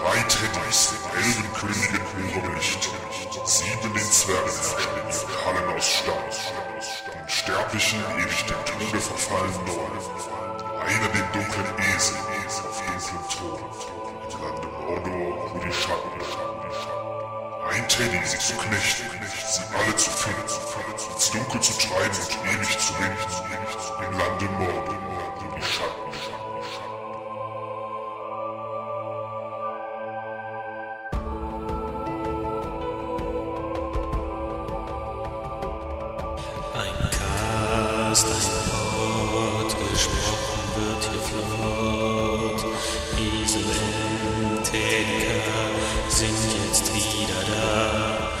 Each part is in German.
Drei Teddys, Elbenkönigin Licht. Sieben den ihren Hallen aus Stahl. Den Sterblichen ewig dem Tode verfallen neu. Einer den dunklen Esel auf dunklem Thron. Im Lande Mordor, wo die Schatten Ein Teddy, sie zu knechten, sie alle zu finden, Cast, ein Pod, gesprochen wird hier flott. Und Techniker sind jetzt wieder da.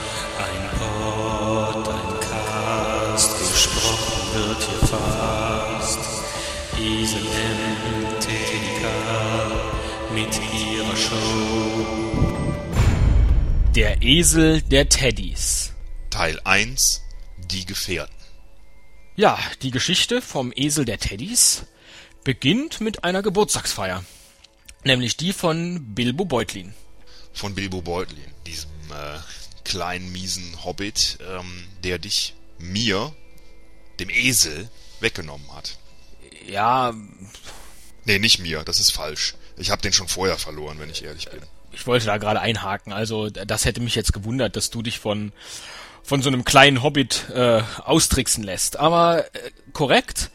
Ein Pod, ein Cast, gesprochen wird hier fast. Und Techniker mit ihrer Show. Der Esel der Teddys. Teil 1 Die Gefährten. Ja, die Geschichte vom Esel der Teddys beginnt mit einer Geburtstagsfeier. Nämlich die von Bilbo Beutlin. Von Bilbo Beutlin, diesem äh, kleinen, miesen Hobbit, ähm, der dich mir, dem Esel, weggenommen hat. Ja, Nee, nicht mir, das ist falsch. Ich habe den schon vorher verloren, wenn ich ehrlich bin. ich wollte da gerade einhaken. Also das hätte mich jetzt gewundert, dass du dich von von so einem kleinen Hobbit äh, austricksen lässt. Aber äh, korrekt.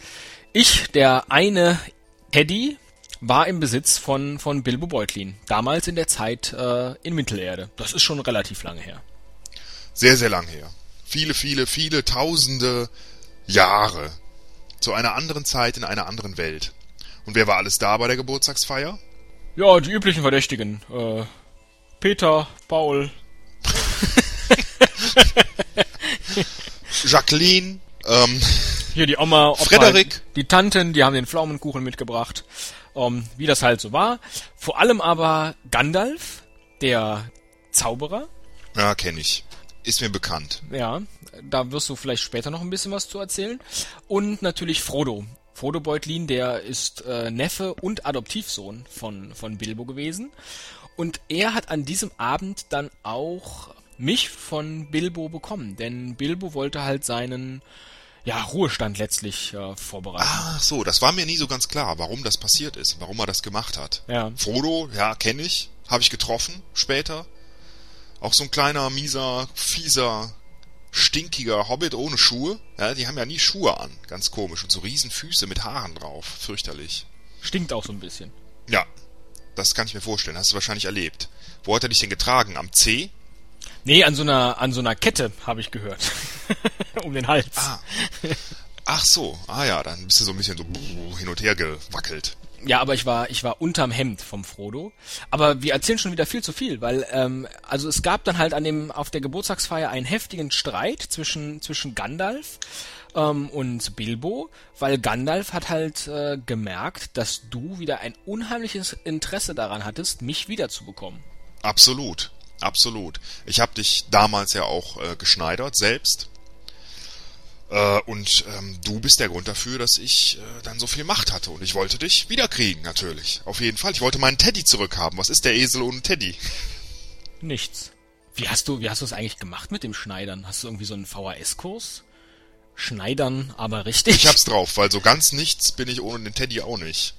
Ich, der eine Teddy, war im Besitz von von Bilbo Beutlin. Damals in der Zeit äh, in Mittelerde. Das ist schon relativ lange her. Sehr, sehr lang her. Viele, viele, viele tausende Jahre. Zu einer anderen Zeit in einer anderen Welt. Und wer war alles da bei der Geburtstagsfeier? Ja, die üblichen Verdächtigen. Äh, Peter, Paul. Jacqueline, ähm, Hier die Oma, Opa, Frederik. die Tanten, die haben den Pflaumenkuchen mitgebracht. Ähm, wie das halt so war. Vor allem aber Gandalf, der Zauberer. ja, kenne ich. Ist mir bekannt. Ja, da wirst du vielleicht später noch ein bisschen was zu erzählen. Und natürlich Frodo. Frodo Beutlin, der ist äh, Neffe und Adoptivsohn von, von Bilbo gewesen. Und er hat an diesem Abend dann auch mich von Bilbo bekommen. Denn Bilbo wollte halt seinen ja, Ruhestand letztlich äh, vorbereiten. Ach so, das war mir nie so ganz klar, warum das passiert ist, warum er das gemacht hat. Ja. Frodo, ja, kenne ich, habe ich getroffen später. Auch so ein kleiner, mieser, fieser, stinkiger Hobbit ohne Schuhe. Ja, die haben ja nie Schuhe an, ganz komisch. Und so riesen Füße mit Haaren drauf, fürchterlich. Stinkt auch so ein bisschen. Ja, das kann ich mir vorstellen, hast du wahrscheinlich erlebt. Wo hat er dich denn getragen? Am C? Nee, an so einer, an so einer Kette habe ich gehört. um den Hals. Ah. Ach so, ah ja, dann bist du so ein bisschen so hin und her gewackelt. Ja, aber ich war, ich war unterm Hemd vom Frodo. Aber wir erzählen schon wieder viel zu viel, weil, ähm, also es gab dann halt an dem, auf der Geburtstagsfeier einen heftigen Streit zwischen, zwischen Gandalf ähm, und Bilbo, weil Gandalf hat halt äh, gemerkt, dass du wieder ein unheimliches Interesse daran hattest, mich wiederzubekommen. Absolut, absolut. Ich habe dich damals ja auch äh, geschneidert, selbst. Äh, und ähm, du bist der Grund dafür, dass ich äh, dann so viel Macht hatte. Und ich wollte dich wiederkriegen, natürlich. Auf jeden Fall. Ich wollte meinen Teddy zurückhaben. Was ist der Esel ohne Teddy? Nichts. Wie hast du, wie hast du es eigentlich gemacht mit dem Schneidern? Hast du irgendwie so einen VHS-Kurs? Schneidern, aber richtig. Ich hab's drauf, weil so ganz nichts bin ich ohne den Teddy auch nicht.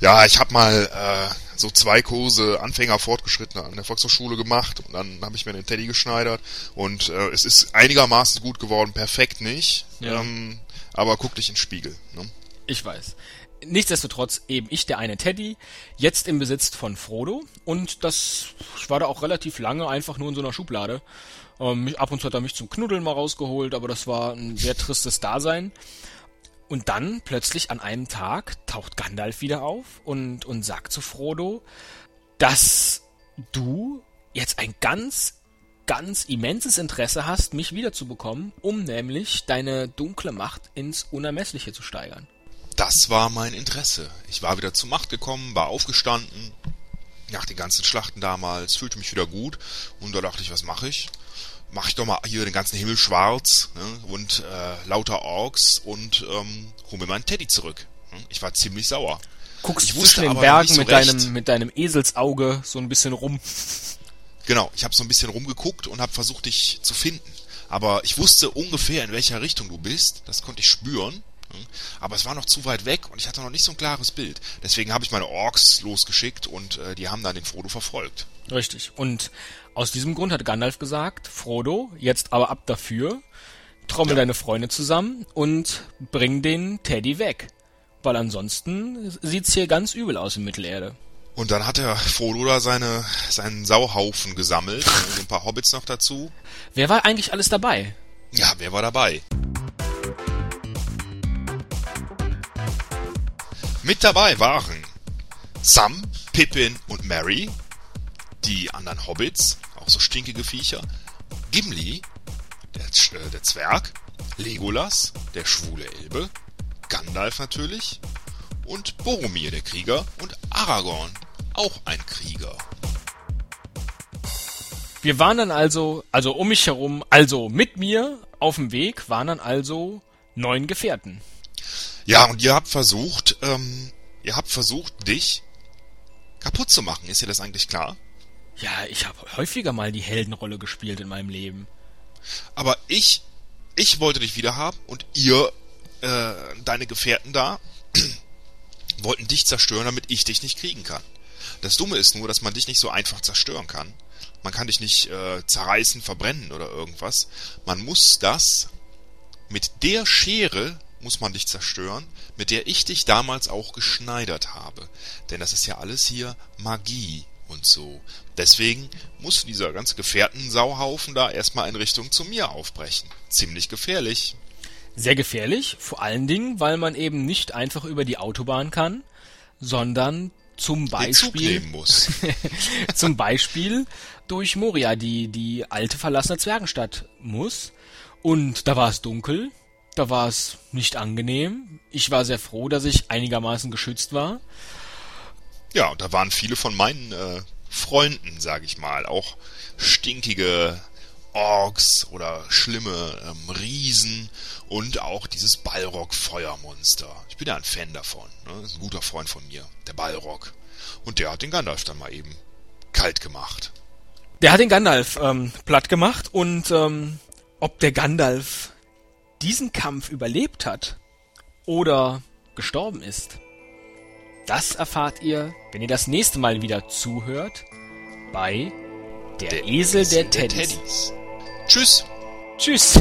Ja, ich hab mal äh, so zwei Kurse Anfänger fortgeschrittener an der Volkshochschule gemacht und dann habe ich mir den Teddy geschneidert und äh, es ist einigermaßen gut geworden, perfekt nicht. Ja. Ähm, aber guck dich in den Spiegel. Ne? Ich weiß. Nichtsdestotrotz eben ich der eine Teddy, jetzt im Besitz von Frodo und das, ich war da auch relativ lange einfach nur in so einer Schublade. Ähm, ab und zu hat er mich zum Knuddeln mal rausgeholt, aber das war ein sehr tristes Dasein. Und dann plötzlich an einem Tag taucht Gandalf wieder auf und, und sagt zu Frodo, dass du jetzt ein ganz, ganz immenses Interesse hast, mich wiederzubekommen, um nämlich deine dunkle Macht ins Unermessliche zu steigern. Das war mein Interesse. Ich war wieder zur Macht gekommen, war aufgestanden, nach den ganzen Schlachten damals, fühlte mich wieder gut und da dachte ich, was mache ich? Mach ich doch mal hier den ganzen Himmel schwarz ne? und äh, lauter Orks und ähm, hol mir meinen Teddy zurück. Hm? Ich war ziemlich sauer. Guckst ich zwischen den Bergen so mit recht. deinem, mit deinem Eselsauge so ein bisschen rum. Genau, ich habe so ein bisschen rumgeguckt und habe versucht, dich zu finden. Aber ich wusste ungefähr, in welcher Richtung du bist. Das konnte ich spüren. Hm. Aber es war noch zu weit weg und ich hatte noch nicht so ein klares Bild. Deswegen habe ich meine Orks losgeschickt und äh, die haben dann den Frodo verfolgt. Richtig. Und aus diesem Grund hat Gandalf gesagt, Frodo, jetzt aber ab dafür, trommel Ja. deine Freunde zusammen und bring den Teddy weg. Weil ansonsten sieht's hier ganz übel aus in Mittelerde. Und dann hat der Frodo da seine, seinen Sauhaufen gesammelt. so ein paar Hobbits noch dazu. Wer war eigentlich alles dabei? Ja, wer war dabei? Mit dabei waren Sam, Pippin und Mary, die anderen Hobbits, auch so stinkige Viecher, Gimli, der, äh, der Zwerg, Legolas, der schwule Elbe, Gandalf natürlich und Boromir, der Krieger und Aragorn, auch ein Krieger. Wir waren dann also, also um mich herum, also mit mir auf dem Weg waren dann also neun Gefährten. Ja, und ihr habt versucht, ähm, ihr habt versucht, dich kaputt zu machen. Ist dir das eigentlich klar? Ja, ich habe häufiger mal die Heldenrolle gespielt in meinem Leben. Aber ich, ich wollte dich wieder haben und ihr, äh, deine Gefährten da, wollten dich zerstören, damit ich dich nicht kriegen kann. Das Dumme ist nur, dass man dich nicht so einfach zerstören kann. Man kann dich nicht äh, zerreißen, verbrennen oder irgendwas. Man muss das mit der Schere muss man dich zerstören, mit der ich dich damals auch geschneidert habe. Denn das ist ja alles hier Magie und so. Deswegen muss dieser ganze Gefährtensauhaufen da erstmal in Richtung zu mir aufbrechen. Ziemlich gefährlich. Sehr gefährlich, vor allen Dingen, weil man eben nicht einfach über die Autobahn kann, sondern zum Beispiel, zum Beispiel durch Moria, die, die alte verlassene Zwergenstadt muss. Und da war es dunkel, da war es nicht angenehm. Ich war sehr froh, dass ich einigermaßen geschützt war. Ja, und da waren viele von meinen äh, Freunden, sag ich mal, auch stinkige Orks oder schlimme ähm, Riesen und auch dieses Balrog-Feuermonster. Ich bin ja ein Fan davon. Ne? Das ist ein guter Freund von mir, der Balrog. Und der hat den Gandalf dann mal eben kalt gemacht. Der hat den Gandalf ähm, platt gemacht und ähm, ob der Gandalf diesen Kampf überlebt hat oder gestorben ist, das erfahrt ihr, wenn ihr das nächste Mal wieder zuhört bei Der, Esel der, Teddys. Tschüss. Tschüss!